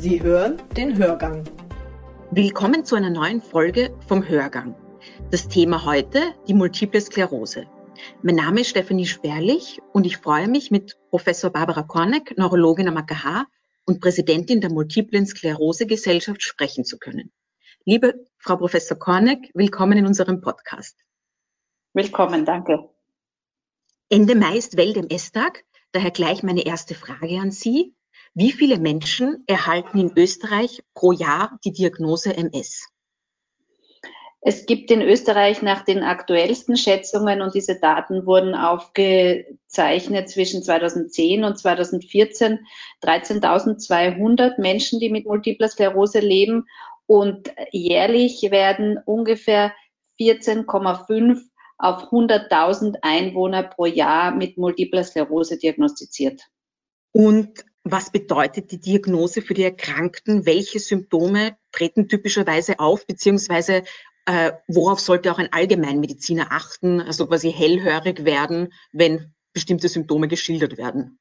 Sie hören den Hörgang. Willkommen zu einer neuen Folge vom Hörgang. Das Thema heute die Multiple Sklerose. Mein Name ist Stefanie Sperlich und ich freue mich mit Professor Barbara Korneck, Neurologin am AKH und Präsidentin der Multiplen Sklerose Gesellschaft sprechen zu können. Liebe Frau Professor Korneck, willkommen in unserem Podcast. Willkommen, danke. Ende Mai ist Welt-MS-Tag, daher gleich meine erste Frage an Sie. Wie viele Menschen erhalten in Österreich pro Jahr die Diagnose MS? Es gibt in Österreich nach den aktuellsten Schätzungen und diese Daten wurden aufgezeichnet zwischen 2010 und 2014 13.200 Menschen, die mit multipler Sklerose leben und jährlich werden ungefähr 14,5 auf 100.000 Einwohner pro Jahr mit multipler Sklerose diagnostiziert. Und was bedeutet die Diagnose für die Erkrankten? Welche Symptome treten typischerweise auf, beziehungsweise äh, worauf sollte auch ein Allgemeinmediziner achten, also quasi hellhörig werden, wenn bestimmte Symptome geschildert werden?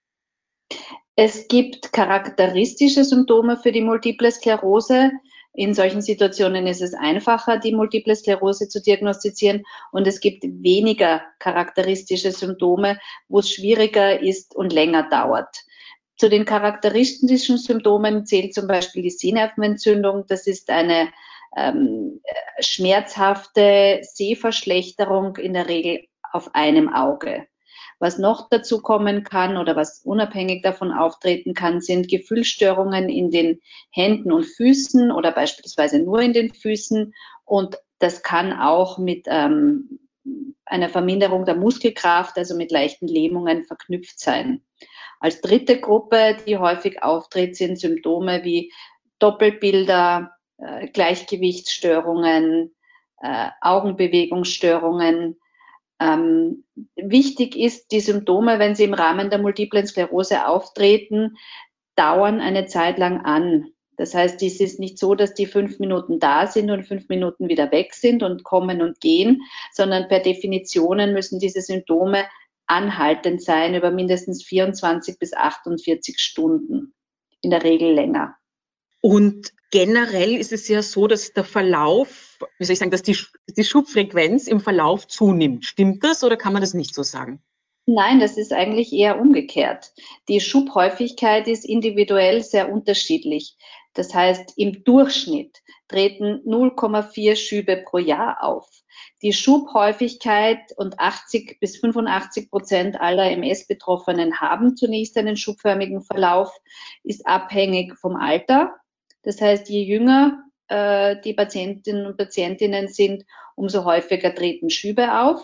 Es gibt charakteristische Symptome für die Multiple Sklerose. In solchen Situationen ist es einfacher, die Multiple Sklerose zu diagnostizieren und es gibt weniger charakteristische Symptome, wo es schwieriger ist und länger dauert. Zu den charakteristischen Symptomen zählt zum Beispiel die Sehnervenentzündung. Das ist eine ähm, schmerzhafte Sehverschlechterung in der Regel auf einem Auge. Was noch dazu kommen kann oder was unabhängig davon auftreten kann, sind Gefühlsstörungen in den Händen und Füßen oder beispielsweise nur in den Füßen. Und das kann auch mit ähm, einer Verminderung der Muskelkraft, also mit leichten Lähmungen verknüpft sein. Als dritte Gruppe, die häufig auftritt, sind Symptome wie Doppelbilder, äh, Gleichgewichtsstörungen, äh, Augenbewegungsstörungen. Ähm, wichtig ist, die Symptome, wenn sie im Rahmen der multiplen Sklerose auftreten, dauern eine Zeit lang an. Das heißt, es ist nicht so, dass die fünf Minuten da sind und fünf Minuten wieder weg sind und kommen und gehen, sondern per Definition müssen diese Symptome anhaltend sein über mindestens 24 bis 48 Stunden, in der Regel länger. Und generell ist es ja so, dass der Verlauf, wie soll ich sagen, dass die, die Schubfrequenz im Verlauf zunimmt. Stimmt das oder kann man das nicht so sagen? Nein, das ist eigentlich eher umgekehrt. Die Schubhäufigkeit ist individuell sehr unterschiedlich. Das heißt, im Durchschnitt treten 0,4 Schübe pro Jahr auf. Die Schubhäufigkeit und 80 bis 85 Prozent aller MS-Betroffenen haben zunächst einen schubförmigen Verlauf, ist abhängig vom Alter. Das heißt, je jünger äh, die Patientinnen und Patientinnen sind, umso häufiger treten Schübe auf.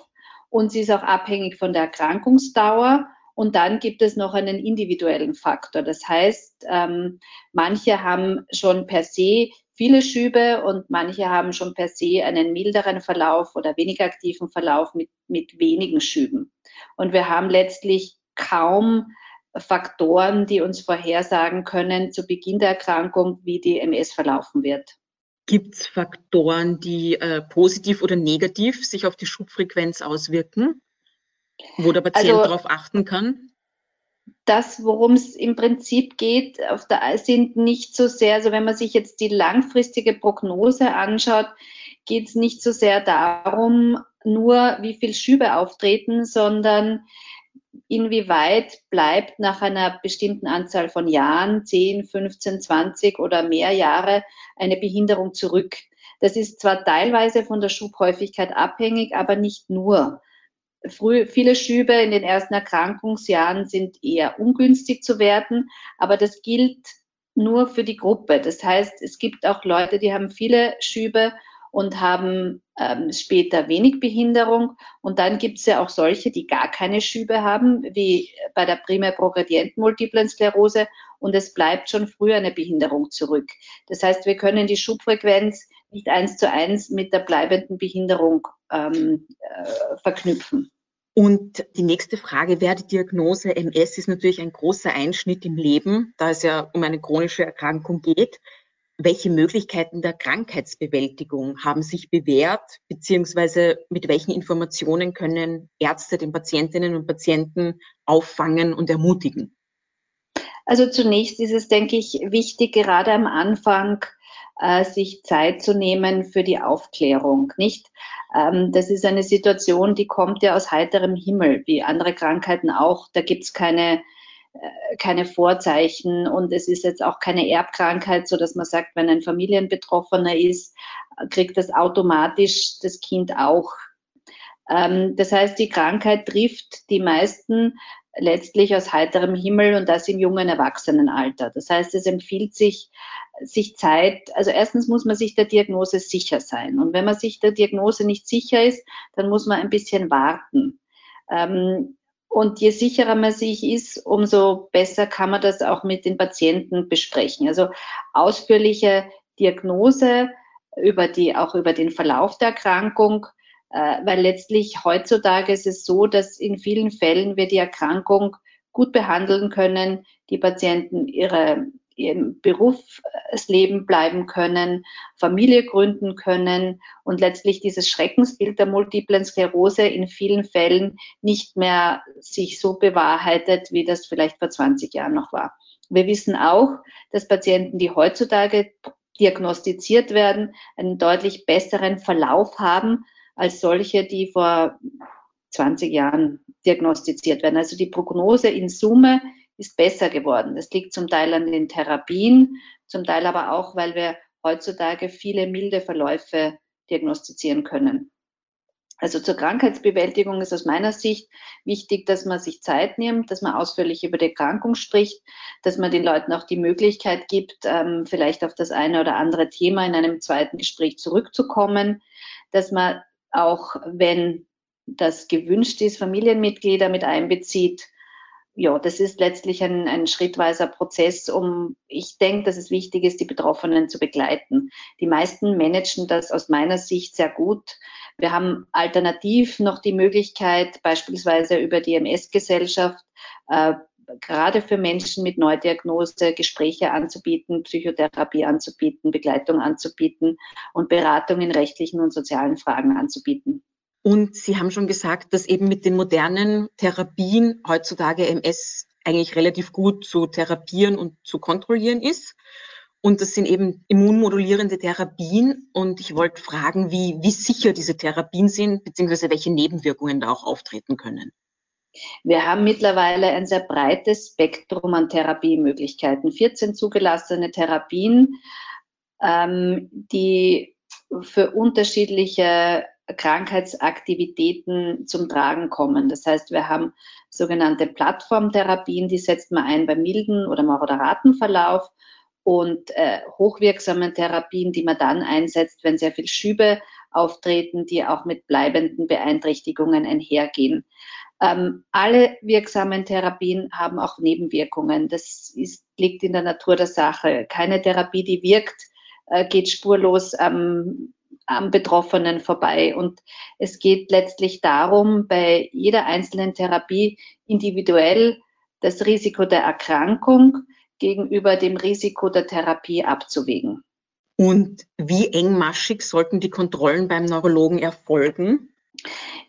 Und sie ist auch abhängig von der Erkrankungsdauer. Und dann gibt es noch einen individuellen Faktor. Das heißt, ähm, manche haben schon per se viele Schübe und manche haben schon per se einen milderen Verlauf oder weniger aktiven Verlauf mit, mit wenigen Schüben. Und wir haben letztlich kaum Faktoren, die uns vorhersagen können zu Beginn der Erkrankung, wie die MS verlaufen wird. Gibt es Faktoren, die äh, positiv oder negativ sich auf die Schubfrequenz auswirken, wo der Patient also, darauf achten kann? Das, worum es im Prinzip geht, auf der, sind nicht so sehr, also wenn man sich jetzt die langfristige Prognose anschaut, geht es nicht so sehr darum, nur wie viel Schübe auftreten, sondern inwieweit bleibt nach einer bestimmten Anzahl von Jahren, 10, 15, 20 oder mehr Jahre, eine Behinderung zurück. Das ist zwar teilweise von der Schubhäufigkeit abhängig, aber nicht nur früh, viele Schübe in den ersten Erkrankungsjahren sind eher ungünstig zu werten, aber das gilt nur für die Gruppe. Das heißt, es gibt auch Leute, die haben viele Schübe und haben ähm, später wenig Behinderung. Und dann gibt es ja auch solche, die gar keine Schübe haben, wie bei der primär progredienten Multiplen Sklerose. Und es bleibt schon früher eine Behinderung zurück. Das heißt, wir können die Schubfrequenz nicht eins zu eins mit der bleibenden Behinderung ähm, äh, verknüpfen. Und die nächste Frage wäre, die Diagnose MS ist natürlich ein großer Einschnitt im Leben, da es ja um eine chronische Erkrankung geht. Welche Möglichkeiten der Krankheitsbewältigung haben sich bewährt, beziehungsweise mit welchen Informationen können Ärzte den Patientinnen und Patienten auffangen und ermutigen? Also zunächst ist es, denke ich, wichtig, gerade am Anfang äh, sich Zeit zu nehmen für die Aufklärung, nicht? Ähm, das ist eine Situation, die kommt ja aus heiterem Himmel, wie andere Krankheiten auch. Da gibt's keine äh, keine Vorzeichen und es ist jetzt auch keine Erbkrankheit, so dass man sagt, wenn ein Familienbetroffener ist, kriegt das automatisch das Kind auch. Ähm, das heißt, die Krankheit trifft die meisten letztlich aus heiterem Himmel und das im jungen Erwachsenenalter. Das heißt, es empfiehlt sich, sich Zeit, also erstens muss man sich der Diagnose sicher sein. Und wenn man sich der Diagnose nicht sicher ist, dann muss man ein bisschen warten. Ähm, und je sicherer man sich ist, umso besser kann man das auch mit den Patienten besprechen. Also ausführliche Diagnose über die, auch über den Verlauf der Erkrankung, äh, weil letztlich heutzutage ist es so, dass in vielen Fällen wir die Erkrankung gut behandeln können, die Patienten ihre, ihrem Berufsleben bleiben können, Familie gründen können und letztlich dieses Schreckensbild der multiplen Sklerose in vielen Fällen nicht mehr sich so bewahrheitet, wie das vielleicht vor 20 Jahren noch war. Wir wissen auch, dass Patienten, die heutzutage diagnostiziert werden, einen deutlich besseren Verlauf haben als solche, die vor 20 Jahren diagnostiziert werden. Also die Prognose in Summe ist besser geworden. Das liegt zum Teil an den Therapien, zum Teil aber auch, weil wir heutzutage viele milde Verläufe diagnostizieren können. Also zur Krankheitsbewältigung ist aus meiner Sicht wichtig, dass man sich Zeit nimmt, dass man ausführlich über die Erkrankung spricht, dass man den Leuten auch die Möglichkeit gibt, ähm, vielleicht auf das eine oder andere Thema in einem zweiten Gespräch zurückzukommen, dass man auch, wenn das gewünscht ist, Familienmitglieder mit einbezieht. Ja, das ist letztlich ein, ein schrittweiser Prozess, um, ich denke, dass es wichtig ist, die Betroffenen zu begleiten. Die meisten managen das aus meiner Sicht sehr gut. Wir haben alternativ noch die Möglichkeit, beispielsweise über die MS-Gesellschaft, äh, gerade für Menschen mit Neudiagnose Gespräche anzubieten, Psychotherapie anzubieten, Begleitung anzubieten und Beratung in rechtlichen und sozialen Fragen anzubieten. Und Sie haben schon gesagt, dass eben mit den modernen Therapien heutzutage MS eigentlich relativ gut zu therapieren und zu kontrollieren ist. Und das sind eben immunmodulierende Therapien. Und ich wollte fragen, wie, wie sicher diese Therapien sind, beziehungsweise welche Nebenwirkungen da auch auftreten können. Wir haben mittlerweile ein sehr breites Spektrum an Therapiemöglichkeiten. 14 zugelassene Therapien, ähm, die für unterschiedliche Krankheitsaktivitäten zum Tragen kommen. Das heißt, wir haben sogenannte Plattformtherapien, die setzt man ein bei milden oder moderaten Verlauf und äh, hochwirksamen Therapien, die man dann einsetzt, wenn sehr viel Schübe auftreten, die auch mit bleibenden Beeinträchtigungen einhergehen. Ähm, alle wirksamen Therapien haben auch Nebenwirkungen. Das ist, liegt in der Natur der Sache. Keine Therapie, die wirkt, äh, geht spurlos am, am Betroffenen vorbei. Und es geht letztlich darum, bei jeder einzelnen Therapie individuell das Risiko der Erkrankung gegenüber dem Risiko der Therapie abzuwägen. Und wie engmaschig sollten die Kontrollen beim Neurologen erfolgen?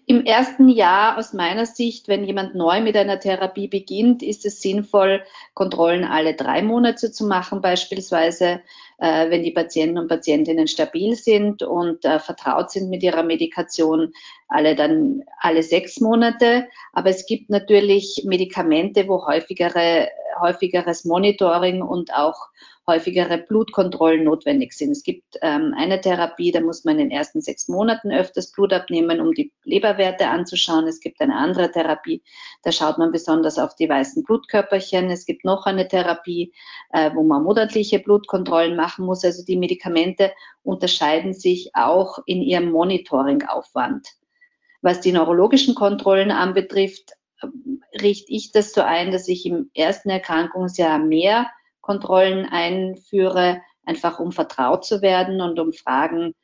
Im ersten Jahr aus meiner Sicht, wenn jemand neu mit einer Therapie beginnt, ist es sinnvoll, Kontrollen alle drei Monate zu machen, beispielsweise, äh, wenn die Patienten und Patientinnen stabil sind und äh, vertraut sind mit ihrer Medikation, alle dann alle sechs Monate. Aber es gibt natürlich Medikamente, wo häufigere, häufigeres Monitoring und auch häufigere Blutkontrollen notwendig sind. Es gibt ähm, eine Therapie, da muss man in den ersten sechs Monaten öfters Blut abnehmen, um die Leberwerte anzuschauen. Es gibt eine andere Therapie, da schaut man besonders auf die weißen Blutkörperchen. Es gibt noch eine Therapie, äh, wo man monatliche Blutkontrollen machen muss. Also die Medikamente unterscheiden sich auch in ihrem Monitoringaufwand. Was die neurologischen Kontrollen anbetrifft, richte ich das so ein, dass ich im ersten Erkrankungsjahr mehr Kontrollen einführe, einfach um vertraut zu werden und um Fragen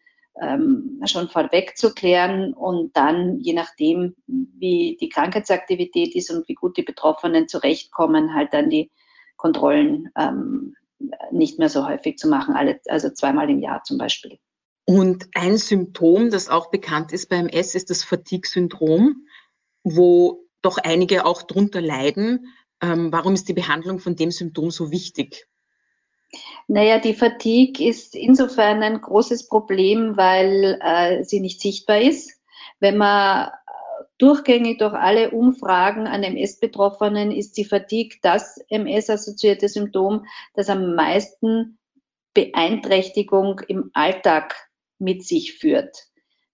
ähm, schon vorweg zu klären und dann, je nachdem, wie die Krankheitsaktivität ist und wie gut die Betroffenen zurechtkommen, halt dann die Kontrollen ähm, nicht mehr so häufig zu machen, alle, also zweimal im Jahr zum Beispiel. Und ein Symptom, das auch bekannt ist beim S, ist das Fatigue-Syndrom, wo doch einige auch drunter leiden. Ähm, warum ist die Behandlung von dem Symptom so wichtig? Naja, die Fatigue ist insofern ein großes Problem, weil äh, sie nicht sichtbar ist. Wenn man äh, durchgängig durch alle Umfragen an MS-Betroffenen ist die Fatigue das MS-assoziierte Symptom, das am meisten Beeinträchtigung im Alltag mit sich führt.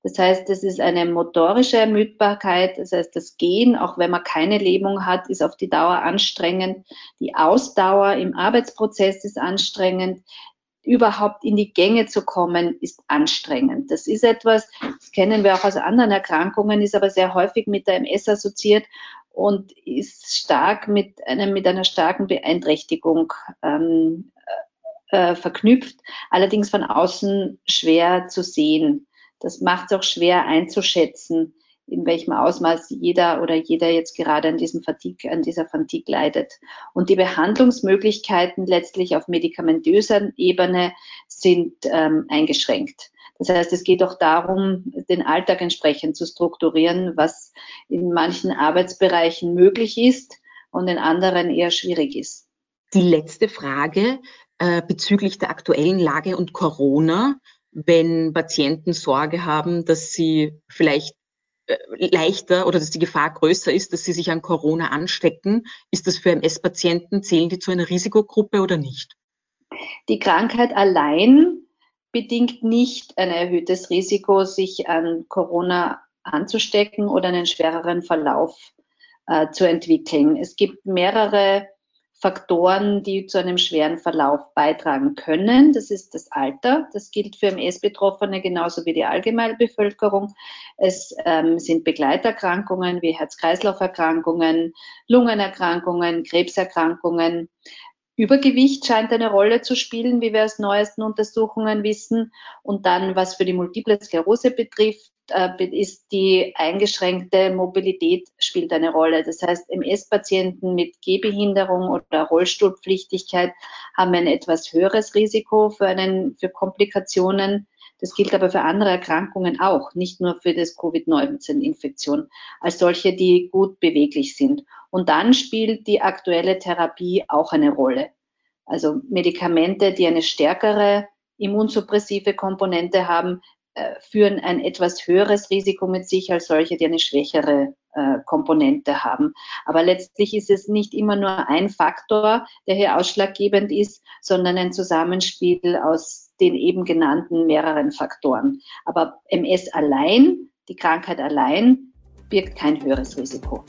Das heißt, es ist eine motorische Ermüdbarkeit. Das heißt, das Gehen, auch wenn man keine Lähmung hat, ist auf die Dauer anstrengend. Die Ausdauer im Arbeitsprozess ist anstrengend. Überhaupt in die Gänge zu kommen, ist anstrengend. Das ist etwas, das kennen wir auch aus anderen Erkrankungen, ist aber sehr häufig mit der MS assoziiert und ist stark mit, einem, mit einer starken Beeinträchtigung ähm, äh, verknüpft, allerdings von außen schwer zu sehen. Das macht es auch schwer einzuschätzen, in welchem Ausmaß jeder oder jeder jetzt gerade an diesem Fatigue, an dieser Fatigue leidet. Und die Behandlungsmöglichkeiten letztlich auf medikamentöser Ebene sind ähm, eingeschränkt. Das heißt, es geht auch darum, den Alltag entsprechend zu strukturieren, was in manchen Arbeitsbereichen möglich ist und in anderen eher schwierig ist. Die letzte Frage äh, bezüglich der aktuellen Lage und Corona wenn Patienten Sorge haben, dass sie vielleicht äh, leichter oder dass die Gefahr größer ist, dass sie sich an Corona anstecken. Ist das für MS-Patienten, zählen die zu einer Risikogruppe oder nicht? Die Krankheit allein bedingt nicht ein erhöhtes Risiko, sich an Corona anzustecken oder einen schwereren Verlauf äh, zu entwickeln. Es gibt mehrere Faktoren, die zu einem schweren Verlauf beitragen können. Das ist das Alter. Das gilt für MS-Betroffene genauso wie die Allgemeinbevölkerung. Es ähm, sind Begleiterkrankungen wie Herz-Kreislauf-Erkrankungen, Lungenerkrankungen, Krebserkrankungen. Übergewicht scheint eine Rolle zu spielen, wie wir aus neuesten Untersuchungen wissen. Und dann, was für die Multiple Sklerose betrifft, ist die eingeschränkte Mobilität spielt eine Rolle. Das heißt, MS-Patienten mit Gehbehinderung oder Rollstuhlpflichtigkeit haben ein etwas höheres Risiko für, einen, für Komplikationen. Das gilt aber für andere Erkrankungen auch, nicht nur für das Covid-19-Infektion, als solche, die gut beweglich sind. Und dann spielt die aktuelle Therapie auch eine Rolle. Also Medikamente, die eine stärkere immunsuppressive Komponente haben, äh, führen ein etwas höheres Risiko mit sich als solche, die eine schwächere äh, Komponente haben. Aber letztlich ist es nicht immer nur ein Faktor, der hier ausschlaggebend ist, sondern ein Zusammenspiel aus den eben genannten mehreren Faktoren. Aber MS allein, die Krankheit allein, birgt kein höheres Risiko.